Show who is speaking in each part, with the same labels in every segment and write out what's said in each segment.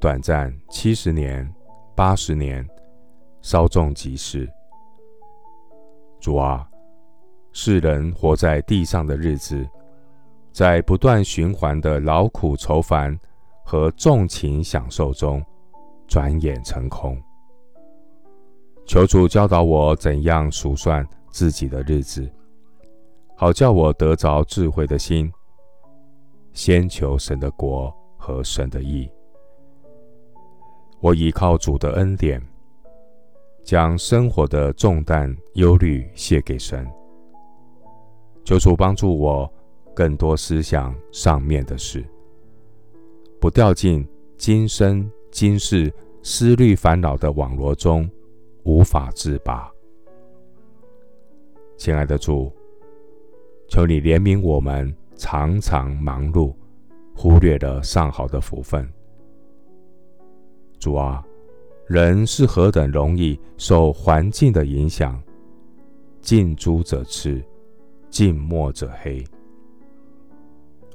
Speaker 1: 短暂七十年、八十年。稍纵即逝。主啊，世人活在地上的日子，在不断循环的劳苦愁烦和纵情享受中，转眼成空。求主教导我怎样数算自己的日子，好叫我得着智慧的心，先求神的国和神的义。我倚靠主的恩典。将生活的重担、忧虑卸给神，求主帮助我更多思想上面的事，不掉进今生今世思虑烦恼的网罗中，无法自拔。亲爱的主，求你怜悯我们，常常忙碌，忽略了上好的福分。主啊。人是何等容易受环境的影响，近朱者赤，近墨者黑。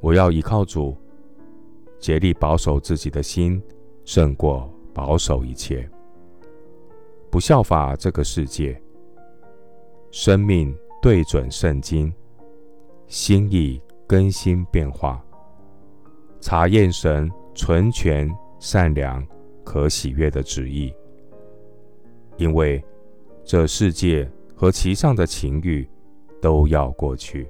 Speaker 1: 我要依靠主，竭力保守自己的心，胜过保守一切。不效法这个世界，生命对准圣经，心意更新变化，查验神纯全善良。可喜悦的旨意，因为这世界和其上的情欲都要过去，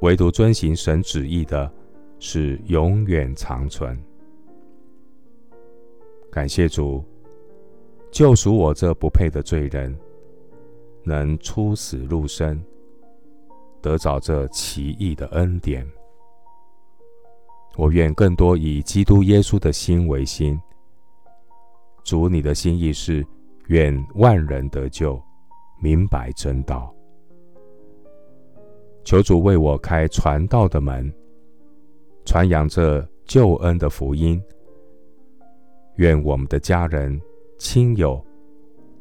Speaker 1: 唯独遵行神旨意的，是永远长存。感谢主，救赎我这不配的罪人，能出死入生，得着这奇异的恩典。我愿更多以基督耶稣的心为心。主，你的心意是愿万人得救，明白真道。求主为我开传道的门，传扬这救恩的福音。愿我们的家人、亲友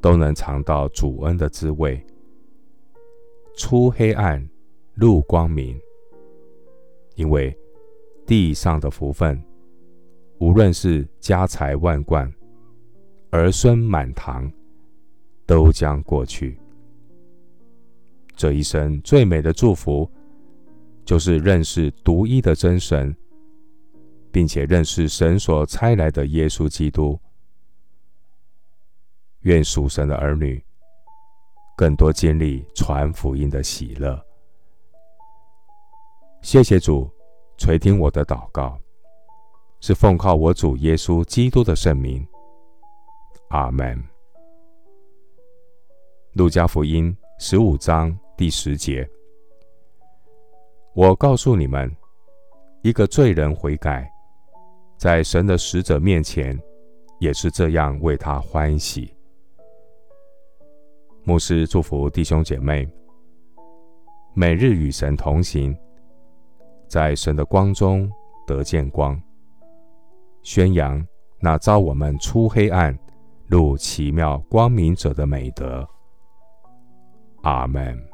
Speaker 1: 都能尝到主恩的滋味，出黑暗入光明。因为地上的福分，无论是家财万贯。儿孙满堂，都将过去。这一生最美的祝福，就是认识独一的真神，并且认识神所差来的耶稣基督。愿属神的儿女更多经历传福音的喜乐。谢谢主垂听我的祷告，是奉靠我主耶稣基督的圣名。阿门。路加福音十五章第十节：我告诉你们，一个罪人悔改，在神的使者面前，也是这样为他欢喜。牧师祝福弟兄姐妹，每日与神同行，在神的光中得见光，宣扬那召我们出黑暗。入奇妙光明者的美德。阿门。